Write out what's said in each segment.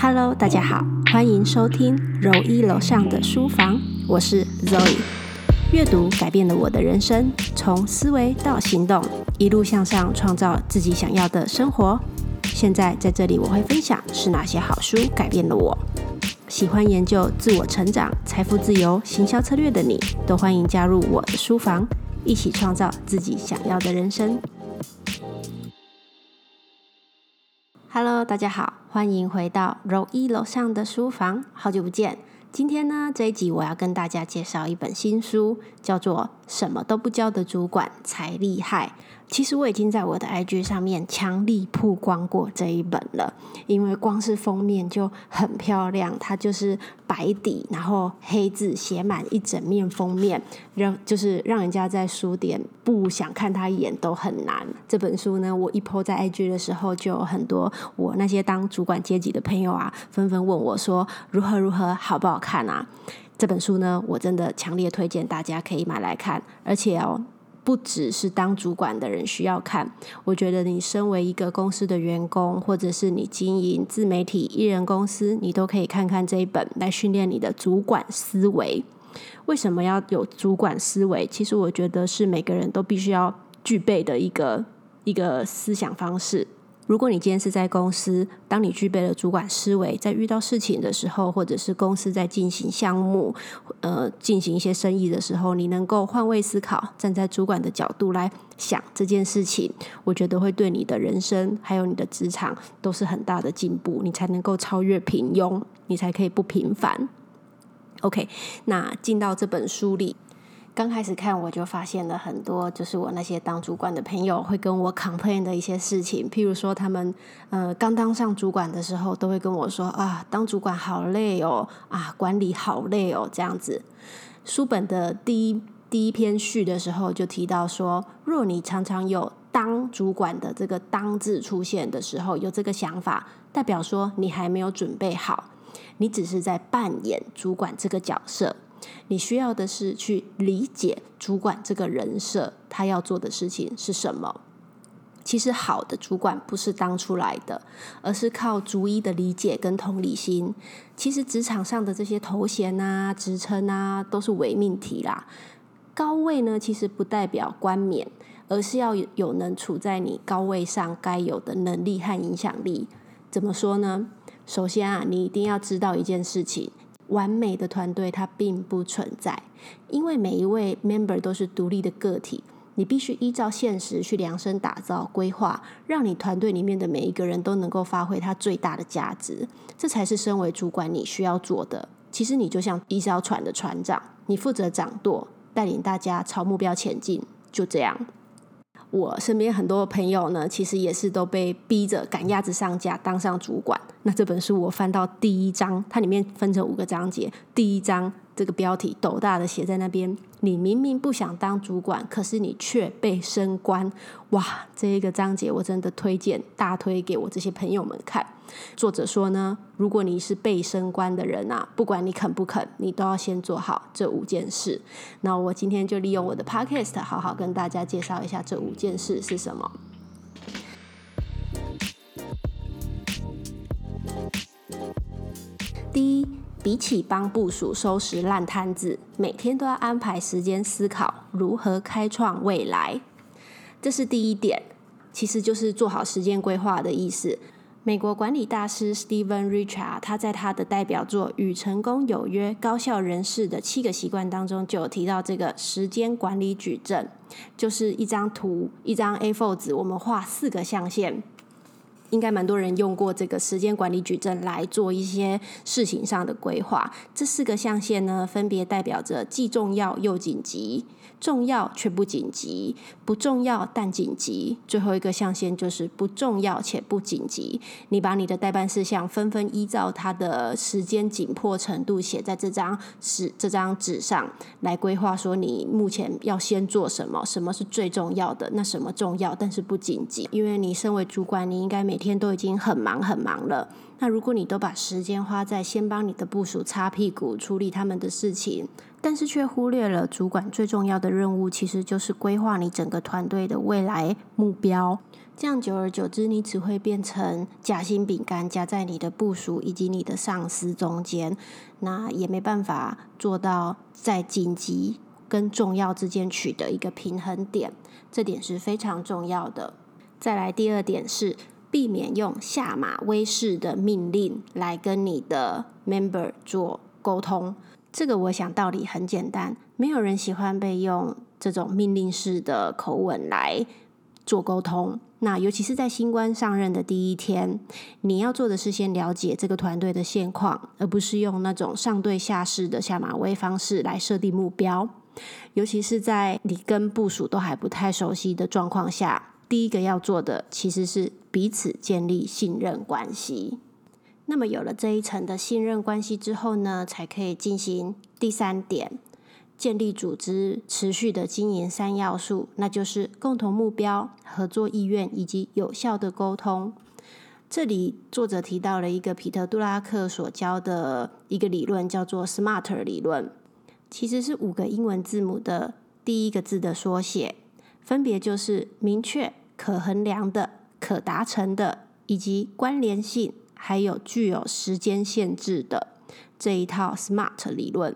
Hello，大家好，欢迎收听柔一楼上的书房，我是 Zoe。阅读改变了我的人生，从思维到行动，一路向上，创造自己想要的生活。现在在这里，我会分享是哪些好书改变了我。喜欢研究自我成长、财富自由、行销策略的你，都欢迎加入我的书房，一起创造自己想要的人生。Hello，大家好，欢迎回到柔一楼上的书房，好久不见。今天呢，这一集我要跟大家介绍一本新书，叫做《什么都不教的主管才厉害》。其实我已经在我的 IG 上面强力曝光过这一本了，因为光是封面就很漂亮，它就是白底，然后黑字写满一整面封面，让就是让人家在书店不想看他一眼都很难。这本书呢，我一 po 在 IG 的时候，就有很多我那些当主管阶级的朋友啊，纷纷问我说如何如何好不好看啊？这本书呢，我真的强烈推荐大家可以买来看，而且哦。不只是当主管的人需要看，我觉得你身为一个公司的员工，或者是你经营自媒体艺人公司，你都可以看看这一本来训练你的主管思维。为什么要有主管思维？其实我觉得是每个人都必须要具备的一个一个思想方式。如果你今天是在公司，当你具备了主管思维，在遇到事情的时候，或者是公司在进行项目、呃进行一些生意的时候，你能够换位思考，站在主管的角度来想这件事情，我觉得会对你的人生还有你的职场都是很大的进步，你才能够超越平庸，你才可以不平凡。OK，那进到这本书里。刚开始看我就发现了很多，就是我那些当主管的朋友会跟我 complain 的一些事情，譬如说他们呃刚当上主管的时候，都会跟我说啊，当主管好累哦，啊管理好累哦，这样子。书本的第一第一篇序的时候就提到说，若你常常有当主管的这个“当”字出现的时候，有这个想法，代表说你还没有准备好，你只是在扮演主管这个角色。你需要的是去理解主管这个人设，他要做的事情是什么。其实好的主管不是当出来的，而是靠逐一的理解跟同理心。其实职场上的这些头衔啊、职称啊，都是伪命题啦。高位呢，其实不代表冠冕，而是要有能处在你高位上该有的能力和影响力。怎么说呢？首先啊，你一定要知道一件事情。完美的团队它并不存在，因为每一位 member 都是独立的个体，你必须依照现实去量身打造规划，让你团队里面的每一个人都能够发挥他最大的价值，这才是身为主管你需要做的。其实你就像一艘船的船长，你负责掌舵，带领大家朝目标前进，就这样。我身边很多朋友呢，其实也是都被逼着赶鸭子上架，当上主管。那这本书我翻到第一章，它里面分成五个章节，第一章。这个标题斗大的写在那边，你明明不想当主管，可是你却被升官，哇！这一个章节我真的推荐大推给我这些朋友们看。作者说呢，如果你是被升官的人啊，不管你肯不肯，你都要先做好这五件事。那我今天就利用我的 podcast，好好跟大家介绍一下这五件事是什么。第一。比起帮部署收拾烂摊子，每天都要安排时间思考如何开创未来，这是第一点。其实就是做好时间规划的意思。美国管理大师 Steven Richard 他在他的代表作《与成功有约：高效人士的七个习惯》当中就有提到这个时间管理矩阵，就是一张图，一张 A4 纸，我们画四个象限。应该蛮多人用过这个时间管理矩阵来做一些事情上的规划。这四个象限呢，分别代表着既重要又紧急。重要却不紧急，不重要但紧急。最后一个象限就是不重要且不紧急。你把你的代办事项纷纷依照它的时间紧迫程度写在这张纸这张纸上来规划，说你目前要先做什么，什么是最重要的，那什么重要但是不紧急。因为你身为主管，你应该每每天都已经很忙很忙了。那如果你都把时间花在先帮你的部署擦屁股、处理他们的事情，但是却忽略了主管最重要的任务，其实就是规划你整个团队的未来目标。这样久而久之，你只会变成夹心饼干，夹在你的部署以及你的上司中间，那也没办法做到在紧急跟重要之间取得一个平衡点，这点是非常重要的。再来第二点是，避免用下马威式的命令来跟你的 member 做沟通。这个我想道理很简单，没有人喜欢被用这种命令式的口吻来做沟通。那尤其是在新官上任的第一天，你要做的是先了解这个团队的现况，而不是用那种上对下式的下马威方式来设定目标。尤其是在你跟部署都还不太熟悉的状况下，第一个要做的其实是彼此建立信任关系。那么有了这一层的信任关系之后呢，才可以进行第三点。建立组织持续的经营三要素，那就是共同目标、合作意愿以及有效的沟通。这里作者提到了一个皮特·杜拉克所教的一个理论，叫做 SMART 理论，其实是五个英文字母的第一个字的缩写，分别就是明确、可衡量的、可达成的，以及关联性，还有具有时间限制的这一套 SMART 理论。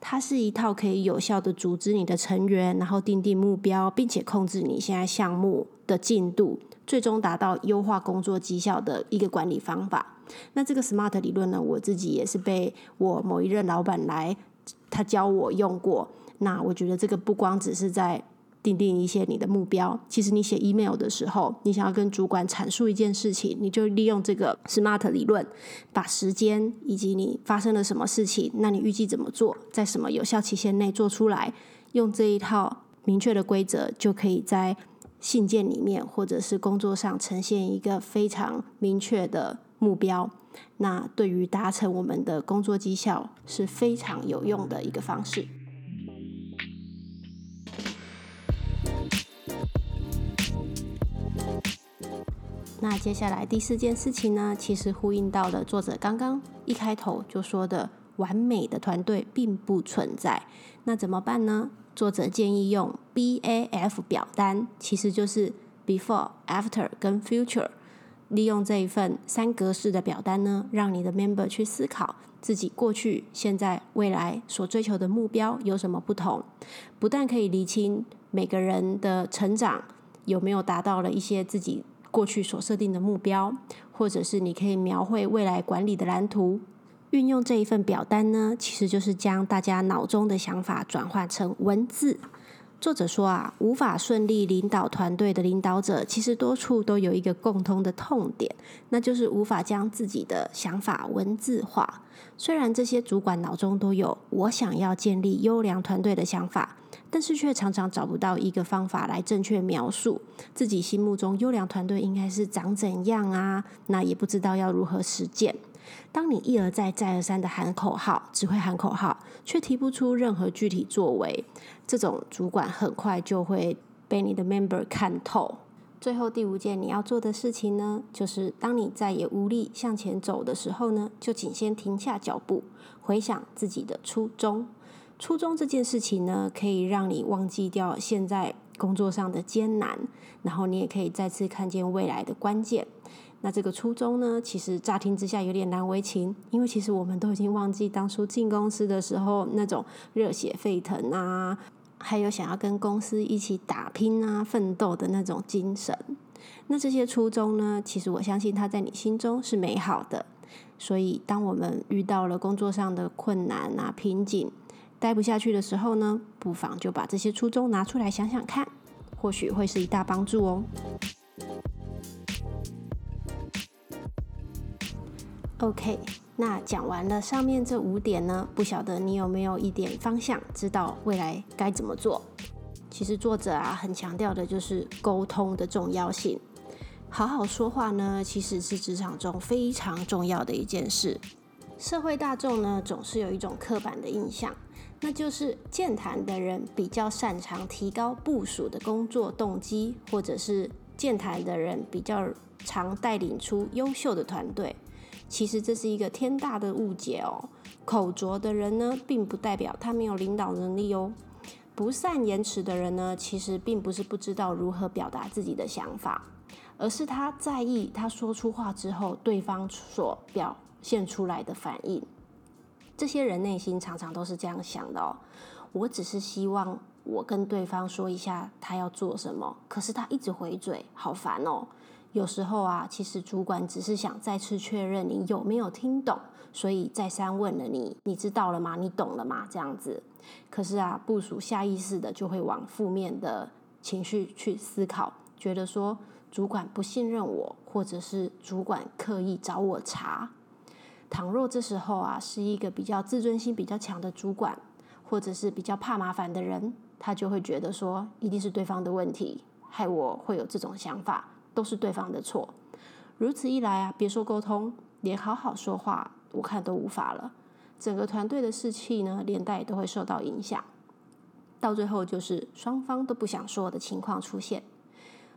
它是一套可以有效的组织你的成员，然后定定目标，并且控制你现在项目的进度，最终达到优化工作绩效的一个管理方法。那这个 SMART 理论呢，我自己也是被我某一任老板来他教我用过。那我觉得这个不光只是在定定一些你的目标。其实你写 email 的时候，你想要跟主管阐述一件事情，你就利用这个 SMART 理论，把时间以及你发生了什么事情，那你预计怎么做，在什么有效期限内做出来，用这一套明确的规则，就可以在信件里面或者是工作上呈现一个非常明确的目标。那对于达成我们的工作绩效是非常有用的一个方式。那接下来第四件事情呢，其实呼应到了作者刚刚一开头就说的，完美的团队并不存在。那怎么办呢？作者建议用 BAF 表单，其实就是 Before、After 跟 Future，利用这一份三格式的表单呢，让你的 Member 去思考自己过去、现在、未来所追求的目标有什么不同。不但可以厘清每个人的成长有没有达到了一些自己。过去所设定的目标，或者是你可以描绘未来管理的蓝图。运用这一份表单呢，其实就是将大家脑中的想法转换成文字。作者说啊，无法顺利领导团队的领导者，其实多处都有一个共通的痛点，那就是无法将自己的想法文字化。虽然这些主管脑中都有我想要建立优良团队的想法。但是却常常找不到一个方法来正确描述自己心目中优良团队应该是长怎样啊？那也不知道要如何实践。当你一而再、再而三的喊口号，只会喊口号，却提不出任何具体作为，这种主管很快就会被你的 member 看透。最后第五件你要做的事情呢，就是当你再也无力向前走的时候呢，就请先停下脚步，回想自己的初衷。初衷这件事情呢，可以让你忘记掉现在工作上的艰难，然后你也可以再次看见未来的关键。那这个初衷呢，其实乍听之下有点难为情，因为其实我们都已经忘记当初进公司的时候那种热血沸腾啊，还有想要跟公司一起打拼啊、奋斗的那种精神。那这些初衷呢，其实我相信它在你心中是美好的。所以，当我们遇到了工作上的困难啊、瓶颈，待不下去的时候呢，不妨就把这些初衷拿出来想想看，或许会是一大帮助哦。OK，那讲完了上面这五点呢，不晓得你有没有一点方向，知道未来该怎么做？其实作者啊，很强调的就是沟通的重要性。好好说话呢，其实是职场中非常重要的一件事。社会大众呢，总是有一种刻板的印象。那就是健谈的人比较擅长提高部署的工作动机，或者是健谈的人比较常带领出优秀的团队。其实这是一个天大的误解哦。口拙的人呢，并不代表他没有领导能力哦。不善言辞的人呢，其实并不是不知道如何表达自己的想法，而是他在意他说出话之后，对方所表现出来的反应。这些人内心常常都是这样想的哦。我只是希望我跟对方说一下他要做什么，可是他一直回嘴，好烦哦。有时候啊，其实主管只是想再次确认你有没有听懂，所以再三问了你，你知道了吗？你懂了吗？这样子。可是啊，部署下意识的就会往负面的情绪去思考，觉得说主管不信任我，或者是主管刻意找我查。倘若这时候啊，是一个比较自尊心比较强的主管，或者是比较怕麻烦的人，他就会觉得说，一定是对方的问题，害我会有这种想法。都是对方的错，如此一来啊，别说沟通，连好好说话，我看都无法了。整个团队的士气呢，连带都会受到影响。到最后，就是双方都不想说的情况出现。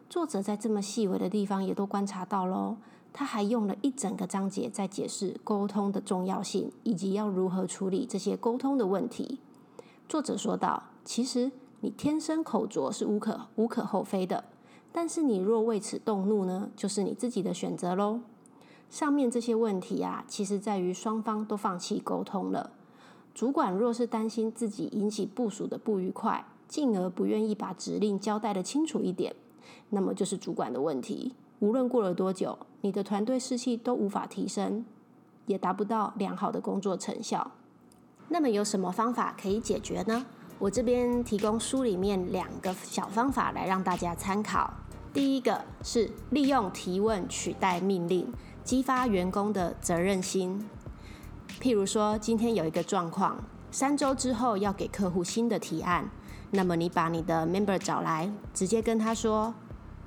作者在这么细微的地方也都观察到喽。他还用了一整个章节在解释沟通的重要性，以及要如何处理这些沟通的问题。作者说道：“其实你天生口拙是无可无可厚非的。”但是你若为此动怒呢，就是你自己的选择喽。上面这些问题啊，其实在于双方都放弃沟通了。主管若是担心自己引起部署的不愉快，进而不愿意把指令交代的清楚一点，那么就是主管的问题。无论过了多久，你的团队士气都无法提升，也达不到良好的工作成效。那么有什么方法可以解决呢？我这边提供书里面两个小方法来让大家参考。第一个是利用提问取代命令，激发员工的责任心。譬如说，今天有一个状况，三周之后要给客户新的提案，那么你把你的 member 找来，直接跟他说：“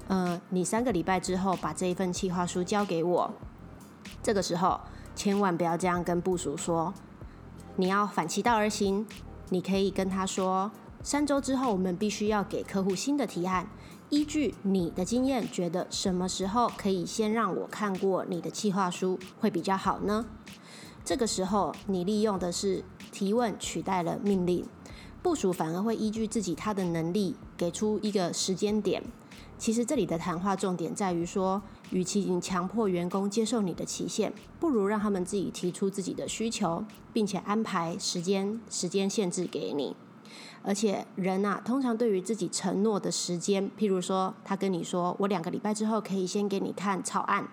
呃，你三个礼拜之后把这一份计划书交给我。”这个时候千万不要这样跟部署说，你要反其道而行，你可以跟他说：“三周之后我们必须要给客户新的提案。”依据你的经验，觉得什么时候可以先让我看过你的计划书会比较好呢？这个时候，你利用的是提问取代了命令，部署反而会依据自己他的能力给出一个时间点。其实这里的谈话重点在于说，与其强迫员工接受你的期限，不如让他们自己提出自己的需求，并且安排时间时间限制给你。而且人啊，通常对于自己承诺的时间，譬如说他跟你说我两个礼拜之后可以先给你看草案，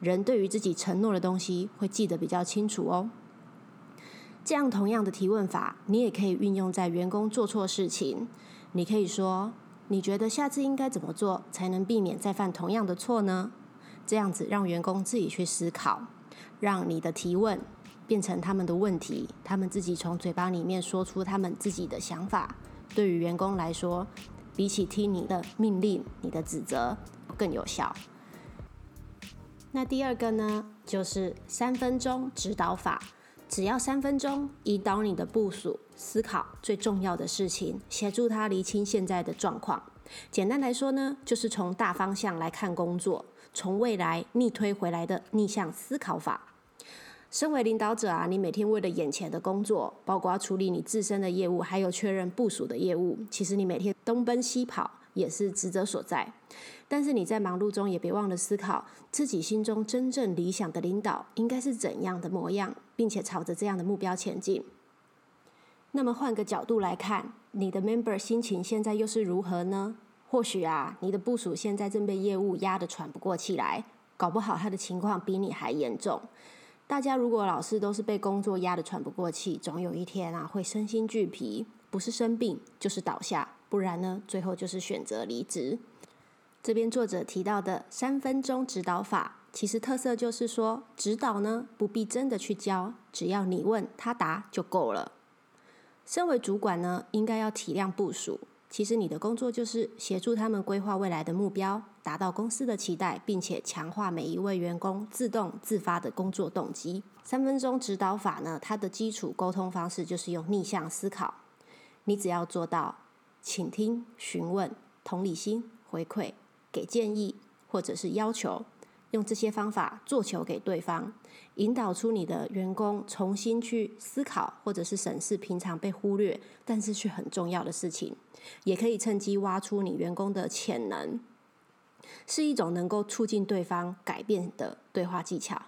人对于自己承诺的东西会记得比较清楚哦。这样同样的提问法，你也可以运用在员工做错事情。你可以说，你觉得下次应该怎么做才能避免再犯同样的错呢？这样子让员工自己去思考，让你的提问。变成他们的问题，他们自己从嘴巴里面说出他们自己的想法。对于员工来说，比起听你的命令、你的指责更有效。那第二个呢，就是三分钟指导法。只要三分钟，引导你的部署思考最重要的事情，协助他厘清现在的状况。简单来说呢，就是从大方向来看工作，从未来逆推回来的逆向思考法。身为领导者啊，你每天为了眼前的工作，包括处理你自身的业务，还有确认部署的业务，其实你每天东奔西跑也是职责所在。但是你在忙碌中也别忘了思考自己心中真正理想的领导应该是怎样的模样，并且朝着这样的目标前进。那么换个角度来看，你的 member 心情现在又是如何呢？或许啊，你的部署现在正被业务压得喘不过气来，搞不好他的情况比你还严重。大家如果老是都是被工作压得喘不过气，总有一天啊会身心俱疲，不是生病就是倒下，不然呢最后就是选择离职。这边作者提到的三分钟指导法，其实特色就是说，指导呢不必真的去教，只要你问他答就够了。身为主管呢，应该要体谅部署。其实你的工作就是协助他们规划未来的目标，达到公司的期待，并且强化每一位员工自动自发的工作动机。三分钟指导法呢，它的基础沟通方式就是用逆向思考。你只要做到倾听、询问、同理心、回馈、给建议或者是要求，用这些方法做球给对方，引导出你的员工重新去思考，或者是审视平常被忽略但是却很重要的事情，也可以趁机挖出你员工的潜能，是一种能够促进对方改变的对话技巧。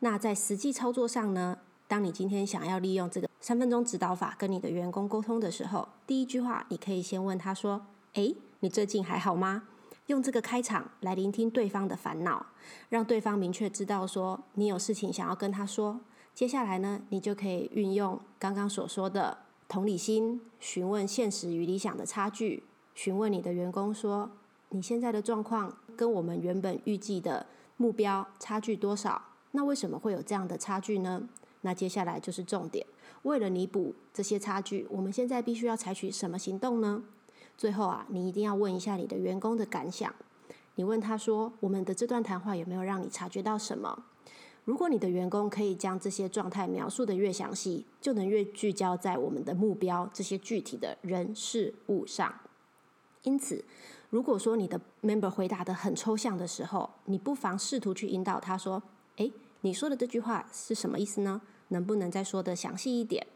那在实际操作上呢？当你今天想要利用这个三分钟指导法跟你的员工沟通的时候，第一句话你可以先问他说：“诶，你最近还好吗？”用这个开场来聆听对方的烦恼，让对方明确知道说你有事情想要跟他说。接下来呢，你就可以运用刚刚所说的同理心，询问现实与理想的差距，询问你的员工说你现在的状况跟我们原本预计的目标差距多少？那为什么会有这样的差距呢？那接下来就是重点，为了弥补这些差距，我们现在必须要采取什么行动呢？最后啊，你一定要问一下你的员工的感想。你问他说：“我们的这段谈话有没有让你察觉到什么？”如果你的员工可以将这些状态描述的越详细，就能越聚焦在我们的目标这些具体的人事物上。因此，如果说你的 member 回答的很抽象的时候，你不妨试图去引导他说：“诶，你说的这句话是什么意思呢？”能不能再说的详细一点？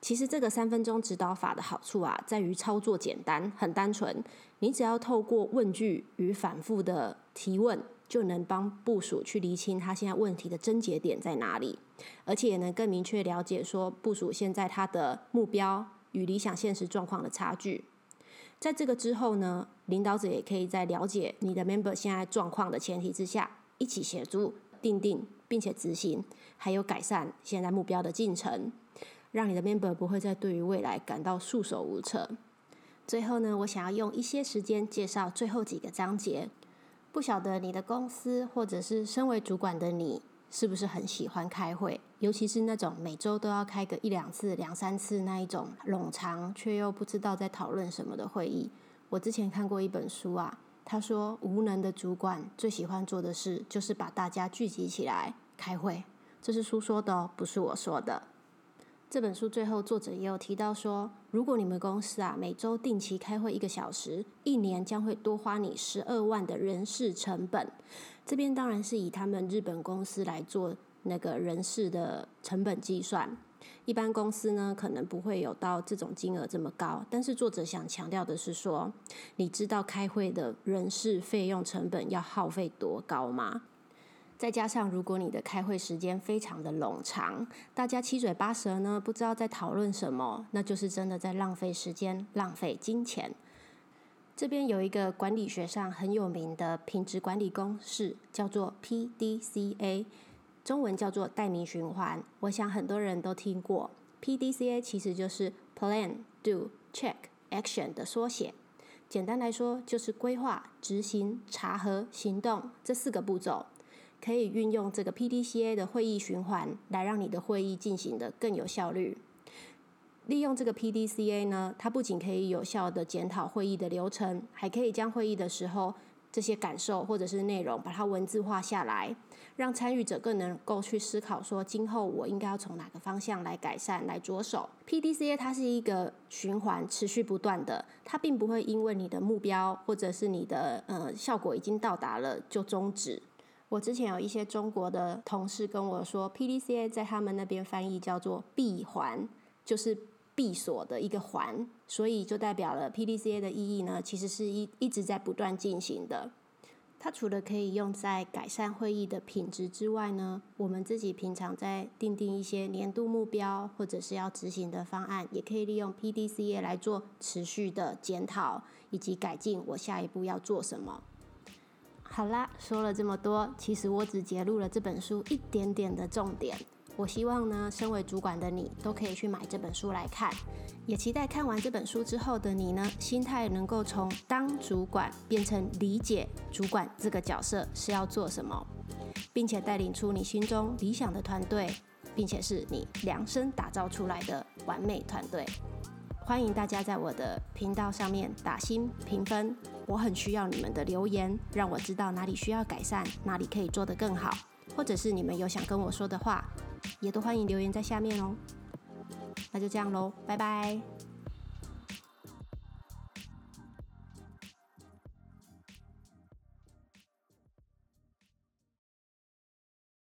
其实这个三分钟指导法的好处啊，在于操作简单，很单纯。你只要透过问句与反复的提问，就能帮部署去厘清他现在问题的症结点在哪里，而且也能更明确了解说部署现在他的目标与理想现实状况的差距。在这个之后呢，领导者也可以在了解你的 member 现在状况的前提之下，一起协助定定。并且执行，还有改善现在目标的进程，让你的 member 不会再对于未来感到束手无策。最后呢，我想要用一些时间介绍最后几个章节。不晓得你的公司或者是身为主管的你，是不是很喜欢开会？尤其是那种每周都要开个一两次、两三次那一种冗长却又不知道在讨论什么的会议。我之前看过一本书啊。他说：“无能的主管最喜欢做的事，就是把大家聚集起来开会。”这是书说的哦，不是我说的。这本书最后作者也有提到说，如果你们公司啊每周定期开会一个小时，一年将会多花你十二万的人事成本。这边当然是以他们日本公司来做那个人事的成本计算。一般公司呢，可能不会有到这种金额这么高。但是作者想强调的是说，你知道开会的人事费用成本要耗费多高吗？再加上如果你的开会时间非常的冗长，大家七嘴八舌呢，不知道在讨论什么，那就是真的在浪费时间、浪费金钱。这边有一个管理学上很有名的品质管理公式，叫做 PDCA。中文叫做代名循环，我想很多人都听过。PDCA 其实就是 Plan、Do、Check、Action 的缩写。简单来说，就是规划、执行、查核、行动这四个步骤。可以运用这个 PDCA 的会议循环，来让你的会议进行的更有效率。利用这个 PDCA 呢，它不仅可以有效的检讨会议的流程，还可以将会议的时候。这些感受或者是内容，把它文字化下来，让参与者更能够去思考，说今后我应该要从哪个方向来改善、来着手。PDCA 它是一个循环，持续不断的，它并不会因为你的目标或者是你的呃效果已经到达了就终止。我之前有一些中国的同事跟我说，PDCA 在他们那边翻译叫做闭环，就是。闭锁的一个环，所以就代表了 PDCA 的意义呢，其实是一一直在不断进行的。它除了可以用在改善会议的品质之外呢，我们自己平常在定定一些年度目标或者是要执行的方案，也可以利用 PDCA 来做持续的检讨以及改进。我下一步要做什么？好啦，说了这么多，其实我只揭露了这本书一点点的重点。我希望呢，身为主管的你都可以去买这本书来看，也期待看完这本书之后的你呢，心态能够从当主管变成理解主管这个角色是要做什么，并且带领出你心中理想的团队，并且是你量身打造出来的完美团队。欢迎大家在我的频道上面打新评分，我很需要你们的留言，让我知道哪里需要改善，哪里可以做得更好，或者是你们有想跟我说的话。也都欢迎留言在下面哦，那就这样喽，拜拜。